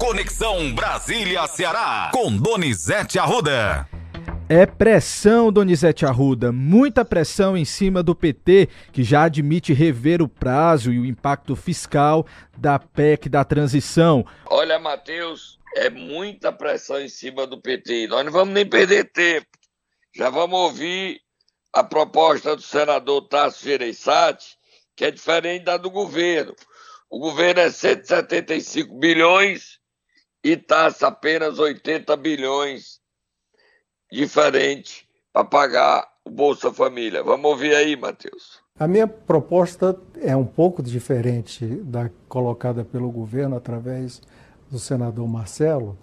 Conexão Brasília-Ceará, com Donizete Arruda. É pressão, Donizete Arruda, muita pressão em cima do PT, que já admite rever o prazo e o impacto fiscal da PEC da transição. Olha, Matheus, é muita pressão em cima do PT. Nós não vamos nem perder tempo. Já vamos ouvir a proposta do senador Tasso Gereissati, que é diferente da do governo. O governo é 175 bilhões e Tasso apenas 80 bilhões, diferente para pagar o Bolsa Família. Vamos ouvir aí, Matheus. A minha proposta é um pouco diferente da colocada pelo governo através do senador Marcelo,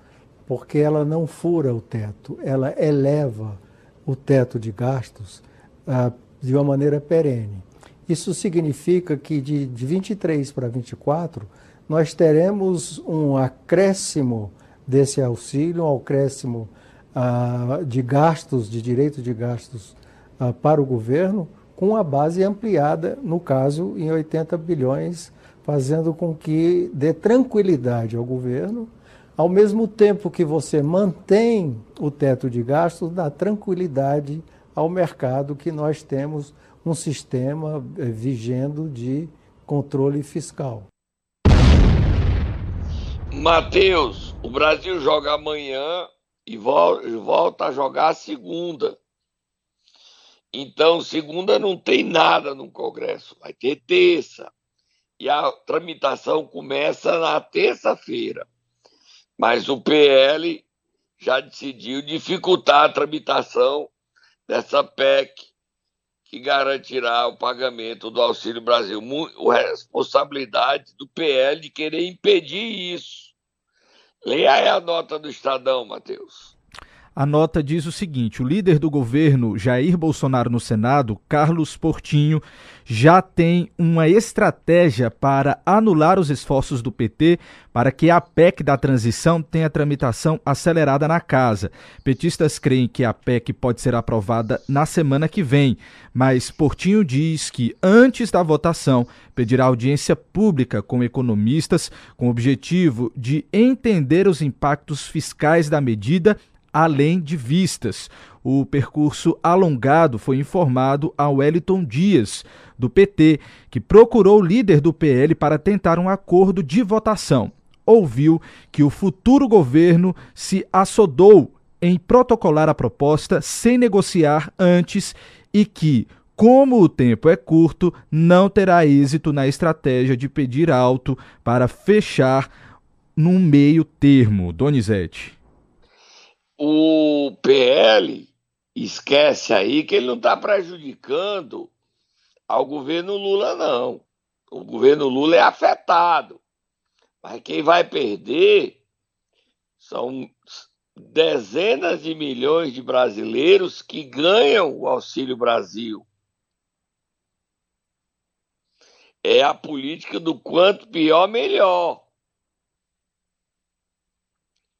porque ela não fura o teto, ela eleva o teto de gastos ah, de uma maneira perene. Isso significa que de, de 23 para 24, nós teremos um acréscimo desse auxílio, um acréscimo ah, de gastos, de direito de gastos ah, para o governo, com a base ampliada, no caso, em 80 bilhões, fazendo com que dê tranquilidade ao governo, ao mesmo tempo que você mantém o teto de gastos, dá tranquilidade ao mercado que nós temos um sistema eh, vigendo de controle fiscal. Matheus, o Brasil joga amanhã e volta a jogar segunda. Então, segunda não tem nada no Congresso, vai ter terça. E a tramitação começa na terça-feira. Mas o PL já decidiu dificultar a tramitação dessa PEC que garantirá o pagamento do Auxílio Brasil. A responsabilidade do PL de querer impedir isso. Leia aí a nota do Estadão, Matheus. A nota diz o seguinte: o líder do governo, Jair Bolsonaro, no Senado, Carlos Portinho, já tem uma estratégia para anular os esforços do PT para que a PEC da transição tenha tramitação acelerada na casa. Petistas creem que a PEC pode ser aprovada na semana que vem, mas Portinho diz que, antes da votação, pedirá audiência pública com economistas com o objetivo de entender os impactos fiscais da medida além de vistas. O percurso alongado foi informado a Wellington Dias, do PT, que procurou o líder do PL para tentar um acordo de votação. Ouviu que o futuro governo se assodou em protocolar a proposta sem negociar antes e que, como o tempo é curto, não terá êxito na estratégia de pedir alto para fechar num meio termo. Donizete o PL esquece aí que ele não está prejudicando ao governo Lula, não. O governo Lula é afetado. Mas quem vai perder são dezenas de milhões de brasileiros que ganham o Auxílio Brasil. É a política do quanto pior, melhor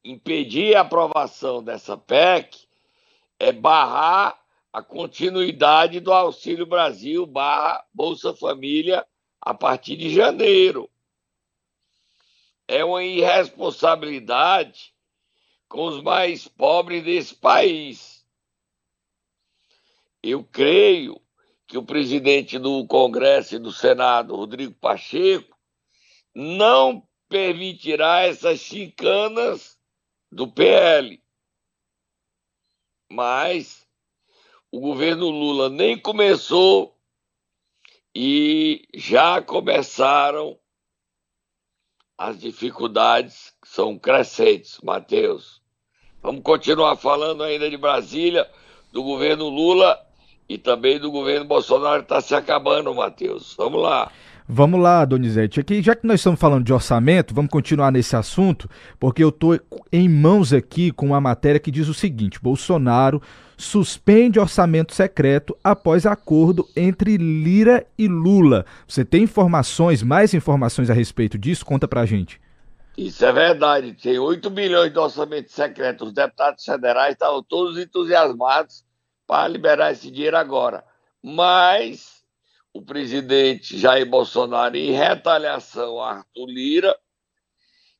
impedir a aprovação dessa PEC é barrar a continuidade do Auxílio Brasil barra Bolsa Família a partir de janeiro. É uma irresponsabilidade com os mais pobres desse país. Eu creio que o presidente do Congresso e do Senado, Rodrigo Pacheco, não permitirá essas chicanas do PL. Mas o governo Lula nem começou e já começaram as dificuldades que são crescentes, Matheus. Vamos continuar falando ainda de Brasília, do governo Lula e também do governo Bolsonaro está se acabando, Matheus. Vamos lá. Vamos lá, Donizete. Aqui, já que nós estamos falando de orçamento, vamos continuar nesse assunto, porque eu estou em mãos aqui com uma matéria que diz o seguinte: Bolsonaro suspende orçamento secreto após acordo entre Lira e Lula. Você tem informações, mais informações a respeito disso? Conta pra gente. Isso é verdade. Tem 8 bilhões de orçamento secreto. Os deputados federais estavam todos entusiasmados para liberar esse dinheiro agora. Mas o presidente Jair Bolsonaro, em retaliação a Arthur Lira,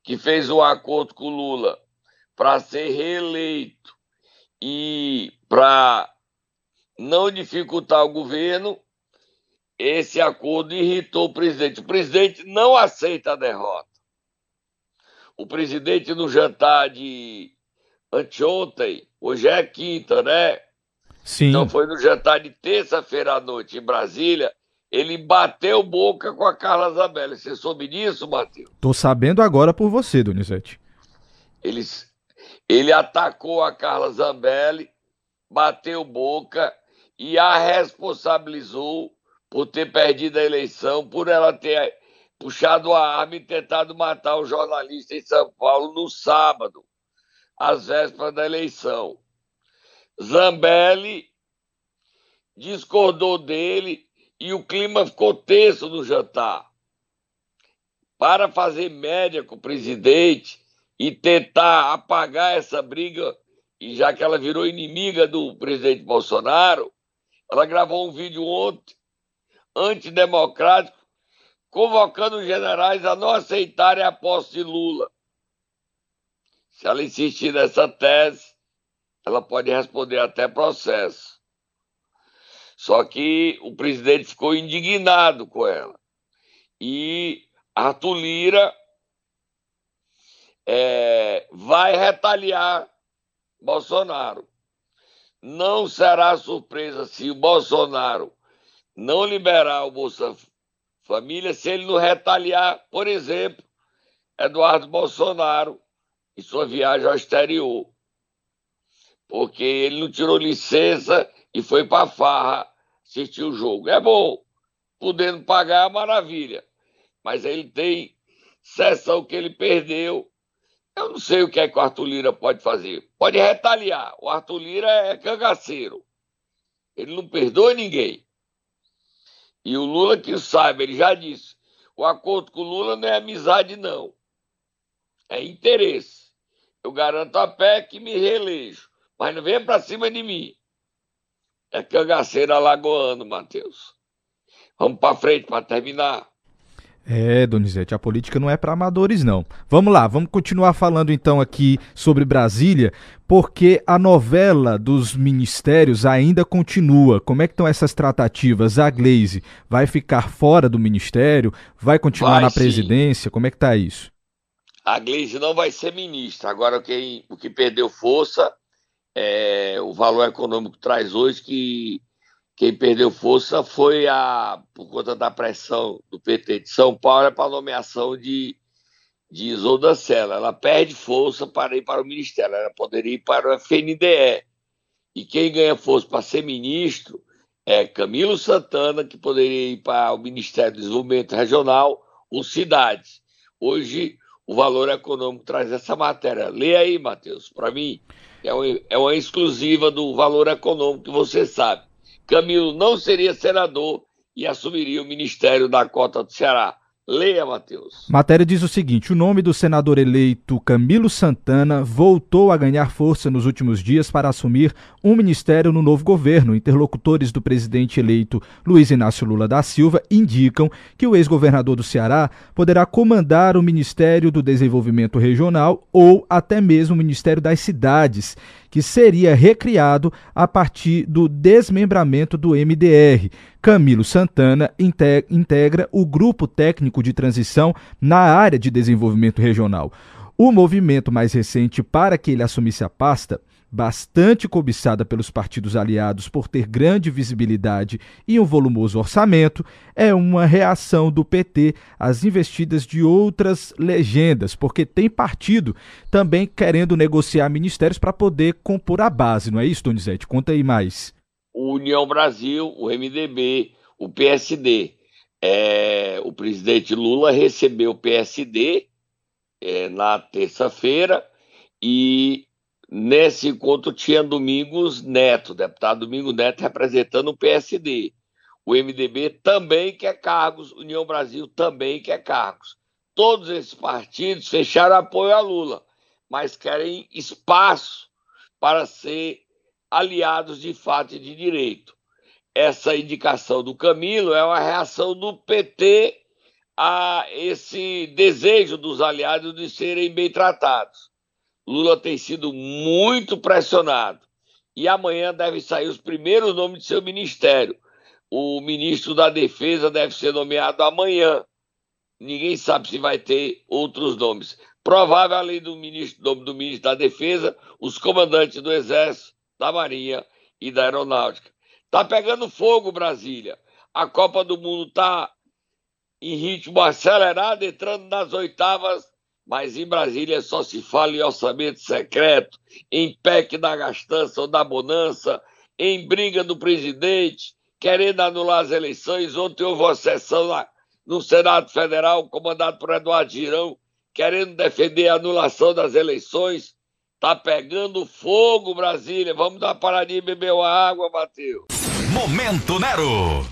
que fez um acordo com Lula para ser reeleito e para não dificultar o governo, esse acordo irritou o presidente. O presidente não aceita a derrota. O presidente, no jantar de anteontem, hoje é quinta, né? Sim. Então foi no jantar de terça-feira à noite em Brasília, ele bateu boca com a Carla Zambelli. Você soube disso, Matheus? Tô sabendo agora por você, Donizete. Ele, ele atacou a Carla Zambelli, bateu boca e a responsabilizou por ter perdido a eleição, por ela ter puxado a arma e tentado matar o jornalista em São Paulo no sábado, às vésperas da eleição. Zambelli discordou dele e o clima ficou tenso no jantar. Para fazer média com o presidente e tentar apagar essa briga, e já que ela virou inimiga do presidente Bolsonaro, ela gravou um vídeo ontem antidemocrático, convocando os generais a não aceitarem a posse de Lula. Se ela insistir nessa tese, ela pode responder até processo. Só que o presidente ficou indignado com ela. E Arthur Lira é, vai retaliar Bolsonaro. Não será surpresa se o Bolsonaro não liberar o Bolsa Família se ele não retaliar, por exemplo, Eduardo Bolsonaro em sua viagem ao exterior. Porque ele não tirou licença e foi para farra assistir o jogo. É bom, podendo pagar, maravilha. Mas ele tem sessão que ele perdeu. Eu não sei o que é que o Arthur Lira pode fazer. Pode retaliar. O Arthur Lira é cangaceiro. Ele não perdoa ninguém. E o Lula que saiba, ele já disse, o acordo com o Lula não é amizade, não. É interesse. Eu garanto a pé que me reelejo. Mas não venha para cima de mim. É cangaceiro alagoano, Matheus. Vamos para frente para terminar. É, Donizete, a política não é para amadores, não. Vamos lá, vamos continuar falando então aqui sobre Brasília, porque a novela dos ministérios ainda continua. Como é que estão essas tratativas? A Glaze vai ficar fora do ministério? Vai continuar vai, na presidência? Sim. Como é que está isso? A Glaze não vai ser ministra. Agora, quem, o que perdeu força é o valor econômico traz hoje que quem perdeu força foi a, por conta da pressão do PT de São Paulo, é para a nomeação de, de Isolda Sela. Ela perde força para ir para o Ministério, ela poderia ir para o FNDE. E quem ganha força para ser ministro é Camilo Santana, que poderia ir para o Ministério do Desenvolvimento Regional ou cidades. Hoje, o valor econômico traz essa matéria. Lê aí, Matheus, para mim, é uma, é uma exclusiva do valor econômico que você sabe. Camilo não seria senador e assumiria o ministério da cota do Ceará. Leia, Matheus. Matéria diz o seguinte: o nome do senador eleito Camilo Santana voltou a ganhar força nos últimos dias para assumir um ministério no novo governo. Interlocutores do presidente eleito Luiz Inácio Lula da Silva indicam que o ex-governador do Ceará poderá comandar o Ministério do Desenvolvimento Regional ou até mesmo o Ministério das Cidades, que seria recriado a partir do desmembramento do MDR. Camilo Santana integra o grupo técnico de transição na área de desenvolvimento regional. O movimento mais recente para que ele assumisse a pasta bastante cobiçada pelos partidos aliados por ter grande visibilidade e um volumoso orçamento, é uma reação do PT às investidas de outras legendas, porque tem partido também querendo negociar ministérios para poder compor a base, não é isso, Donizete? Conta aí mais. O União Brasil, o MDB, o PSD. É, o presidente Lula recebeu o PSD é, na terça-feira e Nesse encontro tinha Domingos Neto, deputado Domingos Neto, representando o PSD. O MDB também quer cargos, União Brasil também quer cargos. Todos esses partidos fecharam apoio a Lula, mas querem espaço para ser aliados de fato e de direito. Essa indicação do Camilo é uma reação do PT a esse desejo dos aliados de serem bem tratados. Lula tem sido muito pressionado e amanhã devem sair os primeiros nomes de seu ministério. O ministro da Defesa deve ser nomeado amanhã. Ninguém sabe se vai ter outros nomes. Provável, além do ministro, do, do ministro da Defesa, os comandantes do Exército, da Marinha e da Aeronáutica. Tá pegando fogo, Brasília. A Copa do Mundo tá em ritmo acelerado, entrando nas oitavas, mas em Brasília só se fala em orçamento secreto, em PEC da gastança ou da bonança, em briga do presidente, querendo anular as eleições. Ontem houve uma sessão lá no Senado Federal, comandado por Eduardo Girão, querendo defender a anulação das eleições. Tá pegando fogo, Brasília. Vamos dar uma paradinha e beber uma água, Matheus. Momento Nero.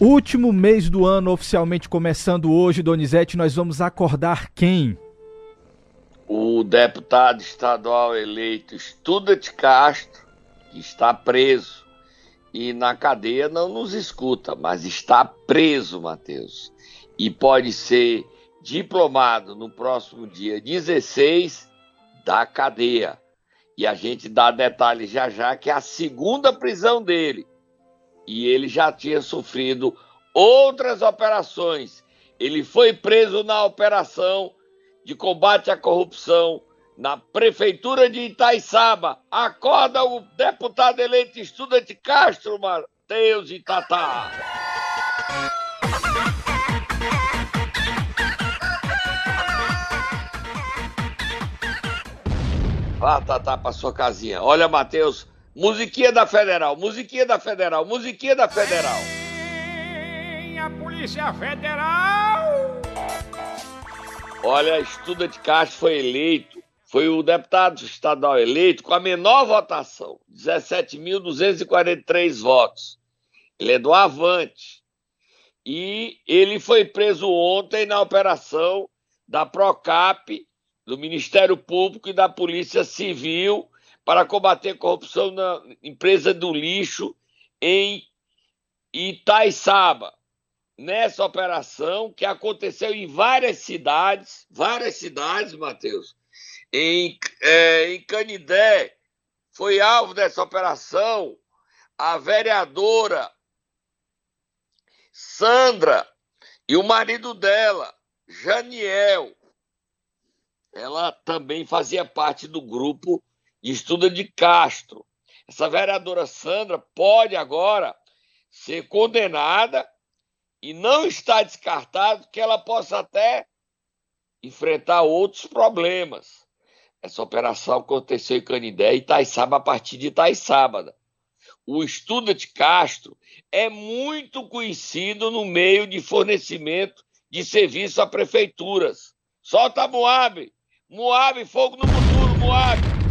Último mês do ano oficialmente começando hoje, Donizete, nós vamos acordar quem? O deputado estadual eleito Studat Castro, que está preso e na cadeia não nos escuta, mas está preso, Matheus. E pode ser diplomado no próximo dia 16 da cadeia. E a gente dá detalhes já já que é a segunda prisão dele e ele já tinha sofrido outras operações. Ele foi preso na operação de combate à corrupção na prefeitura de Itaiçaba. Acorda o deputado eleito estudante Castro, Mateus e Tatá. Vá, Tatá, para sua casinha. Olha, Matheus, Musiquinha da Federal, musiquinha da Federal, musiquinha da Federal. Vem a Polícia Federal! Olha, Estuda de Castro foi eleito, foi o deputado estadual eleito com a menor votação, 17.243 votos. Ele é do Avante. E ele foi preso ontem na operação da Procap, do Ministério Público e da Polícia Civil para combater corrupção na empresa do lixo em Itaiçaba. Nessa operação que aconteceu em várias cidades, várias cidades, Matheus, em, é, em Canidé, foi alvo dessa operação a vereadora Sandra e o marido dela, Janiel. Ela também fazia parte do grupo estuda de Castro. Essa vereadora Sandra pode agora ser condenada e não está descartado que ela possa até enfrentar outros problemas. Essa operação aconteceu em Canindé e Itaiçaba a partir de Itaiçaba. O Estuda de Castro é muito conhecido no meio de fornecimento de serviço a prefeituras. Solta Moab! Moab, fogo no futuro, Moab!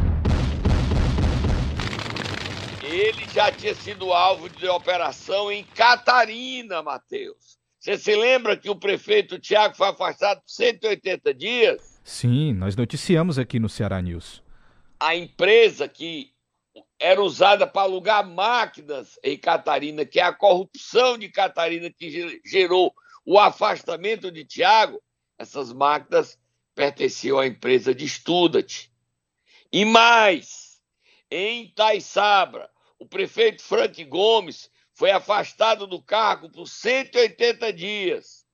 Ele já tinha sido alvo de operação em Catarina, Matheus. Você se lembra que o prefeito Tiago foi afastado por 180 dias? Sim, nós noticiamos aqui no Ceará News. A empresa que era usada para alugar máquinas em Catarina, que é a corrupção de Catarina que gerou o afastamento de Tiago, essas máquinas pertenciam à empresa de Studat. E mais, em Taissabra, o prefeito Frank Gomes foi afastado do cargo por 180 dias.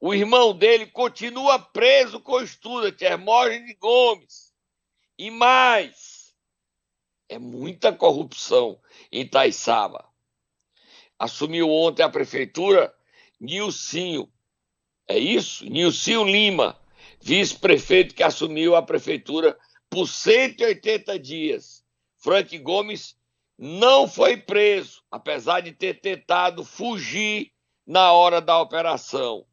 O irmão dele continua preso com estudo, Hermógenes Gomes. E mais, é muita corrupção em Taiçaba. Assumiu ontem a prefeitura Nilcinho. É isso? Nilcinho Lima, vice-prefeito que assumiu a prefeitura por 180 dias. Frank Gomes não foi preso, apesar de ter tentado fugir na hora da operação.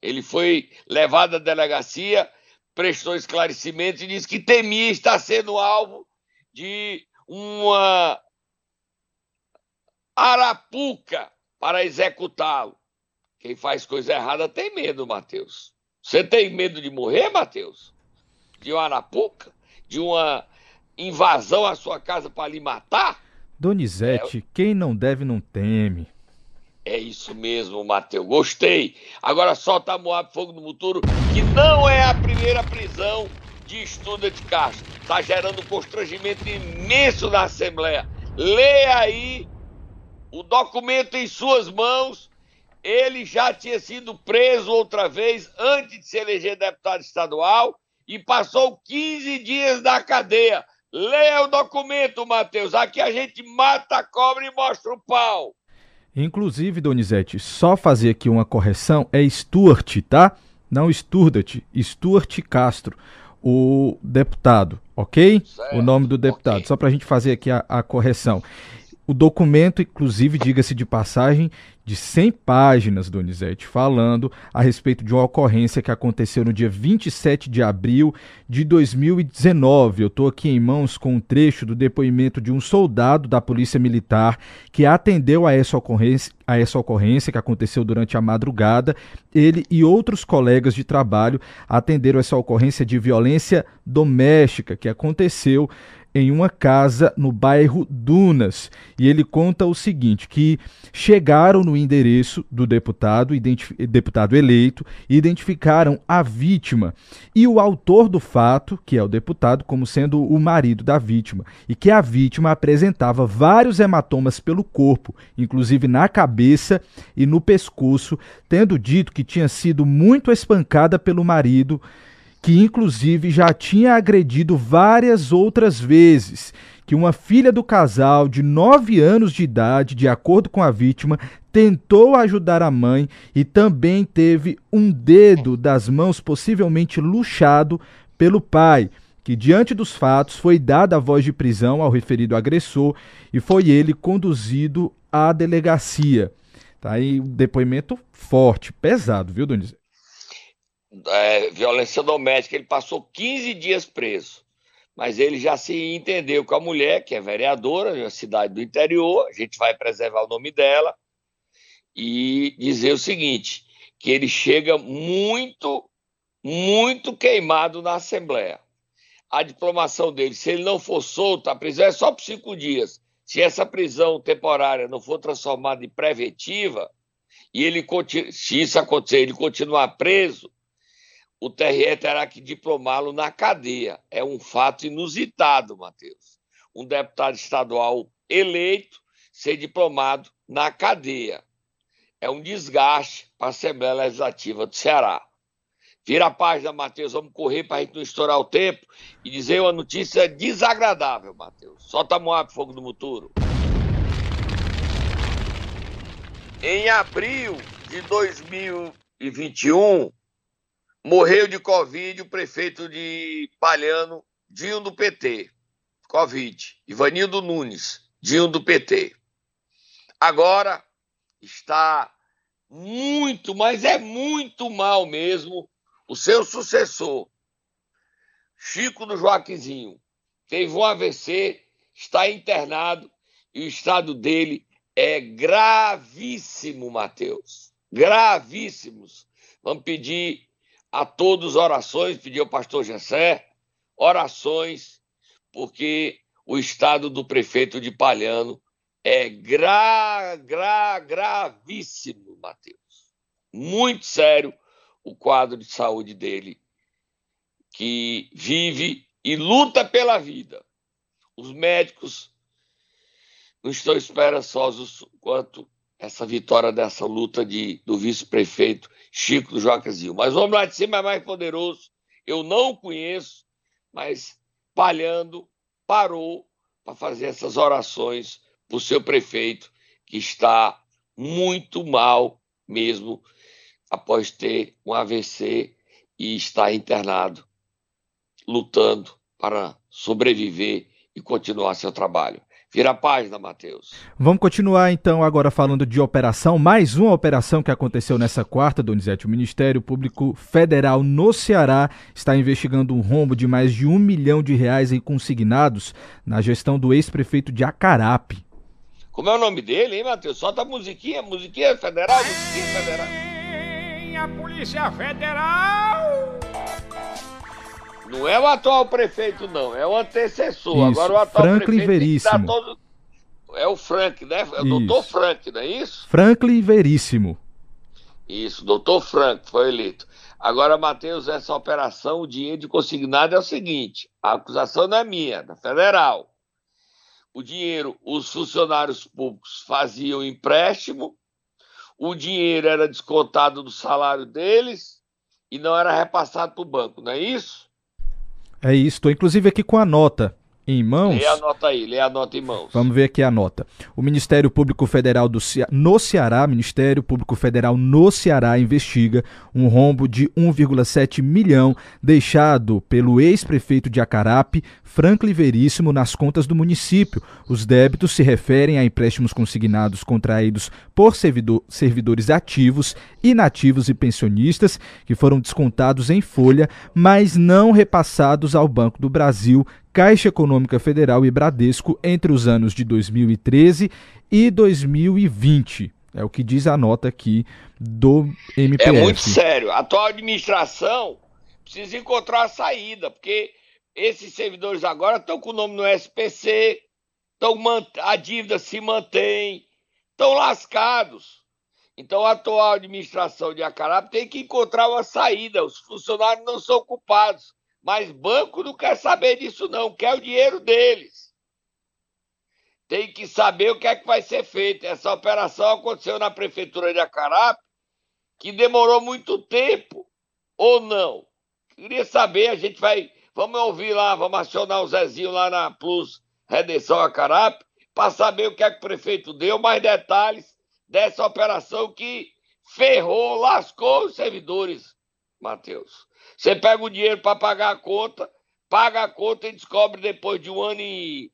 Ele foi levado à delegacia, prestou esclarecimentos e disse que temia estar sendo alvo de uma arapuca para executá-lo. Quem faz coisa errada tem medo, Mateus. Você tem medo de morrer, Mateus? De uma arapuca? De uma invasão à sua casa para lhe matar? Donizete, é, quem não deve não teme. É isso mesmo, Matheus. Gostei. Agora solta a Moab Fogo no Futuro, que não é a primeira prisão de estuda de Castro. Está gerando um constrangimento imenso na Assembleia. Leia aí o documento em suas mãos. Ele já tinha sido preso outra vez antes de se eleger deputado estadual e passou 15 dias na cadeia. Leia o documento, Matheus. Aqui a gente mata a cobra e mostra o pau. Inclusive, Donizete, só fazer aqui uma correção, é Stuart, tá? Não Sturdat, Stuart Castro, o deputado, ok? Certo, o nome do deputado, okay. só para a gente fazer aqui a, a correção. O documento, inclusive, diga-se de passagem, de 100 páginas, Donizete, falando a respeito de uma ocorrência que aconteceu no dia 27 de abril de 2019. Eu estou aqui em mãos com um trecho do depoimento de um soldado da Polícia Militar que atendeu a essa ocorrência, a essa ocorrência que aconteceu durante a madrugada. Ele e outros colegas de trabalho atenderam essa ocorrência de violência doméstica que aconteceu em uma casa no bairro Dunas. E ele conta o seguinte: que chegaram no endereço do deputado, deputado eleito, e identificaram a vítima e o autor do fato, que é o deputado, como sendo o marido da vítima, e que a vítima apresentava vários hematomas pelo corpo, inclusive na cabeça e no pescoço, tendo dito que tinha sido muito espancada pelo marido que inclusive já tinha agredido várias outras vezes, que uma filha do casal de 9 anos de idade, de acordo com a vítima, tentou ajudar a mãe e também teve um dedo das mãos possivelmente luxado pelo pai, que diante dos fatos foi dada a voz de prisão ao referido agressor e foi ele conduzido à delegacia. Tá aí um depoimento forte, pesado, viu, Donizete? É, violência doméstica, ele passou 15 dias preso. Mas ele já se entendeu com a mulher, que é vereadora de uma cidade do interior, a gente vai preservar o nome dela, e dizer o seguinte: que ele chega muito, muito queimado na Assembleia. A diplomação dele, se ele não for solto, a prisão é só por cinco dias. Se essa prisão temporária não for transformada em preventiva, e ele se isso acontecer, ele continuar preso, o TRE terá que diplomá-lo na cadeia. É um fato inusitado, Matheus. Um deputado estadual eleito ser diplomado na cadeia. É um desgaste para a Assembleia Legislativa do Ceará. Vira a página, Matheus. Vamos correr para a gente não estourar o tempo e dizer uma notícia desagradável, Matheus. Solta a Moab Fogo do Muturo. Em abril de 2021, Morreu de Covid o prefeito de Palhano, Dinho do PT. Covid. Ivanildo Nunes, Dinho do PT. Agora está muito, mas é muito mal mesmo o seu sucessor, Chico do Joaquizinho. Teve um AVC, está internado e o estado dele é gravíssimo, Mateus. Gravíssimos. Vamos pedir a todos orações, pediu ao pastor Gessé, orações, porque o estado do prefeito de Palhano é gra, gra, gravíssimo, Mateus. Muito sério o quadro de saúde dele, que vive e luta pela vida. Os médicos não estão esperançosos quanto essa vitória dessa luta de, do vice-prefeito Chico do Jocazinho. Mas o homem lá de cima é mais poderoso. Eu não conheço, mas Palhando parou para fazer essas orações para o seu prefeito, que está muito mal mesmo após ter um AVC e está internado, lutando para sobreviver e continuar seu trabalho. Vira a página, Matheus. Vamos continuar então agora falando de operação. Mais uma operação que aconteceu nessa quarta, Donizete. O Ministério Público Federal no Ceará está investigando um rombo de mais de um milhão de reais em consignados na gestão do ex-prefeito de Acarape. Como é o nome dele, hein, Matheus? Solta a musiquinha, musiquinha federal, musiquinha federal. A Polícia Federal não é o atual prefeito, não, é o antecessor. Isso, Agora o atual Franklin prefeito Veríssimo. Todo... é o Frank, né? É o doutor Frank, não é isso? Franklin Veríssimo. Isso, doutor Frank foi eleito. Agora, Matheus, essa operação, o dinheiro de consignado é o seguinte: a acusação não é minha, é da federal. O dinheiro, os funcionários públicos faziam empréstimo, o dinheiro era descontado do salário deles e não era repassado para o banco, não é isso? É isso, estou inclusive aqui com a nota em mãos. Lê a nota aí, lê a nota em mãos. Vamos ver aqui a nota. O Ministério Público Federal do Ce... no Ceará, Ministério Público Federal no Ceará investiga um rombo de 1,7 milhão deixado pelo ex-prefeito de Acarape, Franklin Veríssimo, nas contas do município. Os débitos se referem a empréstimos consignados contraídos por servidor... servidores ativos, inativos e pensionistas que foram descontados em folha, mas não repassados ao Banco do Brasil, Caixa Econômica Federal e Bradesco entre os anos de 2013 e 2020. É o que diz a nota aqui do MPF. É muito sério. A atual administração precisa encontrar a saída, porque esses servidores agora estão com o nome no SPC, estão, a dívida se mantém, estão lascados. Então a atual administração de Acarape tem que encontrar uma saída. Os funcionários não são culpados. Mas banco não quer saber disso, não, quer o dinheiro deles. Tem que saber o que é que vai ser feito. Essa operação aconteceu na prefeitura de Acarape, que demorou muito tempo, ou não? Queria saber, a gente vai. Vamos ouvir lá, vamos acionar o Zezinho lá na Plus Redenção Acarape, para saber o que é que o prefeito deu, mais detalhes dessa operação que ferrou, lascou os servidores, Matheus. Você pega o dinheiro para pagar a conta, paga a conta e descobre depois de um ano e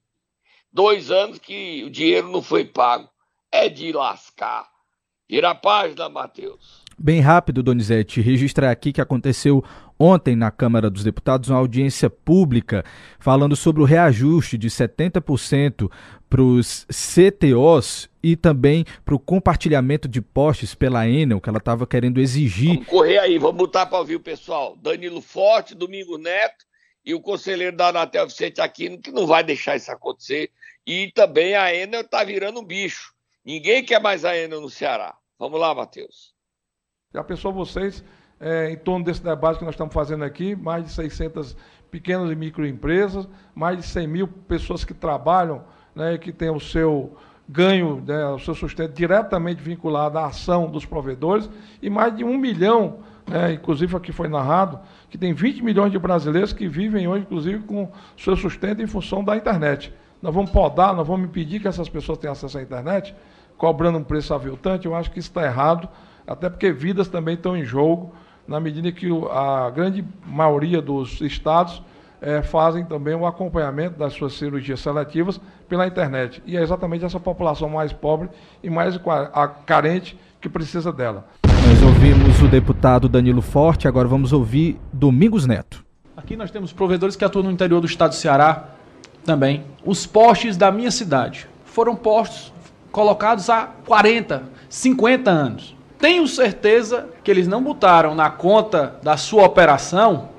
dois anos que o dinheiro não foi pago. É de lascar. Vira a página, Matheus. Bem rápido, Donizete, registrar aqui que aconteceu ontem na Câmara dos Deputados uma audiência pública falando sobre o reajuste de 70% para os CTOs e também para o compartilhamento de postes pela Enel, que ela estava querendo exigir. Vamos correr aí, vamos botar para ouvir o pessoal. Danilo Forte, Domingo Neto e o conselheiro da Anatel Vicente Aquino, que não vai deixar isso acontecer. E também a Enel está virando um bicho. Ninguém quer mais a Enel no Ceará. Vamos lá, Matheus. Já pensou vocês, é, em torno desse debate que nós estamos fazendo aqui, mais de 600 pequenas e microempresas, mais de 100 mil pessoas que trabalham né, que têm o seu ganho, né, o seu sustento diretamente vinculado à ação dos provedores, e mais de um milhão, né, inclusive aqui foi narrado, que tem 20 milhões de brasileiros que vivem hoje, inclusive, com seu sustento em função da internet. Nós vamos podar, nós vamos impedir que essas pessoas tenham acesso à internet, cobrando um preço aviltante, eu acho que isso está errado, até porque vidas também estão em jogo, na medida que a grande maioria dos estados é, fazem também o acompanhamento das suas cirurgias seletivas pela internet. E é exatamente essa população mais pobre e mais carente que precisa dela. Nós ouvimos o deputado Danilo Forte, agora vamos ouvir Domingos Neto. Aqui nós temos provedores que atuam no interior do estado do Ceará também. Os postes da minha cidade foram postos colocados há 40, 50 anos. Tenho certeza que eles não botaram na conta da sua operação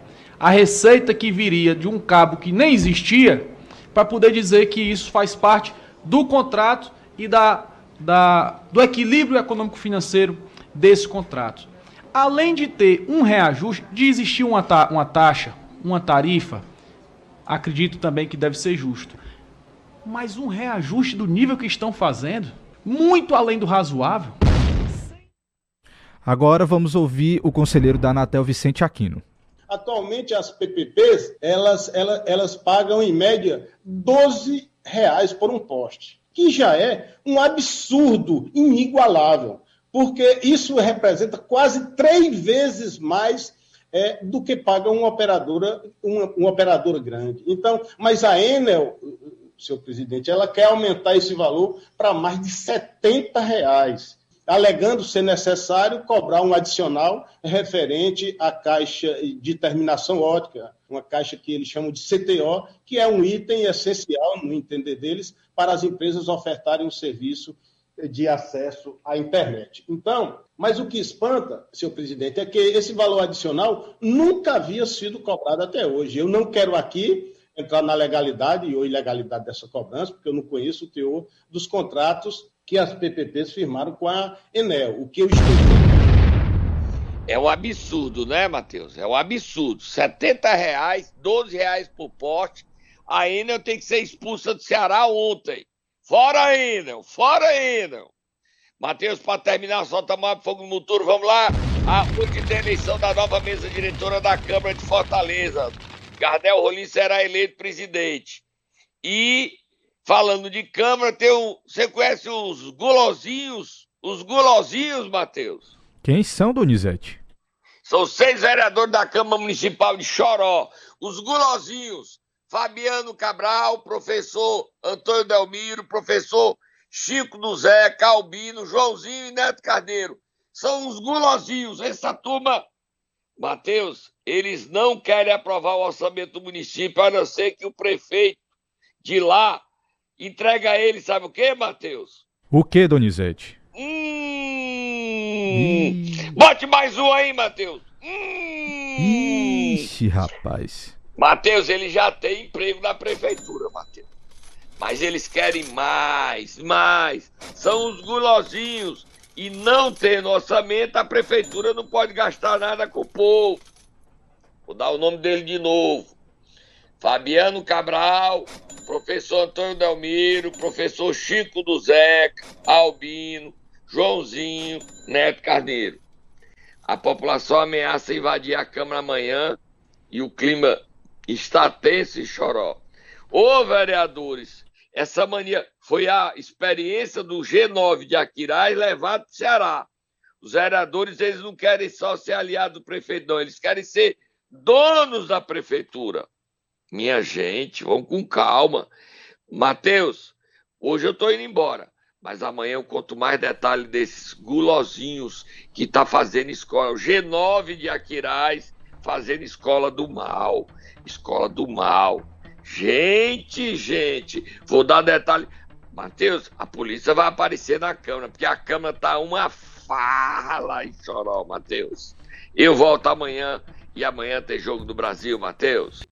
a receita que viria de um cabo que nem existia, para poder dizer que isso faz parte do contrato e da, da, do equilíbrio econômico-financeiro desse contrato. Além de ter um reajuste, de existir uma, ta, uma taxa, uma tarifa, acredito também que deve ser justo. Mas um reajuste do nível que estão fazendo, muito além do razoável. Agora vamos ouvir o conselheiro da Anatel, Vicente Aquino. Atualmente as PPPs, elas, elas, elas pagam em média 12 reais por um poste, que já é um absurdo inigualável, porque isso representa quase três vezes mais é, do que paga uma operadora, uma, uma operadora grande. Então, mas a Enel, seu presidente, ela quer aumentar esse valor para mais de 70 reais alegando ser necessário cobrar um adicional referente à caixa de terminação ótica, uma caixa que eles chamam de CTO, que é um item essencial, no entender deles, para as empresas ofertarem um serviço de acesso à internet. Então, mas o que espanta, senhor presidente, é que esse valor adicional nunca havia sido cobrado até hoje. Eu não quero aqui entrar na legalidade ou ilegalidade dessa cobrança, porque eu não conheço o teor dos contratos que as PPPs firmaram com a Enel. O que eu estou é um absurdo, né, Matheus? É um absurdo. 70 reais, 12 reais por poste. A Enel tem que ser expulsa do Ceará ontem. Fora Enel, fora Enel. Matheus, para terminar, só tomar fogo no motor, vamos lá. A tem eleição da nova mesa diretora da Câmara de Fortaleza. Gardel Rolim será eleito presidente. E, falando de Câmara, tem um, você conhece os gulosinhos? Os gulosinhos, Matheus? Quem são, Donizete? São seis vereadores da Câmara Municipal de Choró. Os gulosinhos. Fabiano Cabral, professor Antônio Delmiro, professor Chico do Zé, Calbino, Joãozinho e Neto Carneiro. São os gulosinhos. Essa turma, Matheus, eles não querem aprovar o orçamento do município, a não ser que o prefeito de lá entregue a eles, sabe o quê, Matheus? O que, Donizete? Hum. Bote mais um aí, Matheus. Hum. Ixi, rapaz. Matheus, ele já tem emprego na prefeitura, Matheus. Mas eles querem mais, mais. São os gulosinhos. E não tendo orçamento, a prefeitura não pode gastar nada com o povo. Vou dar o nome dele de novo. Fabiano Cabral, professor Antônio Delmiro, professor Chico do Zeca, Albino, Joãozinho, Neto Carneiro. A população ameaça invadir a Câmara amanhã e o clima está tenso e choró. Ô vereadores, essa mania foi a experiência do G9 de Aquiraz levado para o Ceará. Os vereadores eles não querem só ser aliados do prefeito, não, eles querem ser donos da prefeitura. Minha gente, vamos com calma. Mateus, hoje eu estou indo embora. Mas amanhã eu conto mais detalhes desses gulosinhos que está fazendo escola. O G9 de Aquiraz fazendo escola do mal. Escola do mal. Gente, gente, vou dar detalhe. Matheus, a polícia vai aparecer na Câmara, porque a Câmara tá uma farra lá em Sorol, Matheus. Eu volto amanhã e amanhã tem jogo do Brasil, Matheus.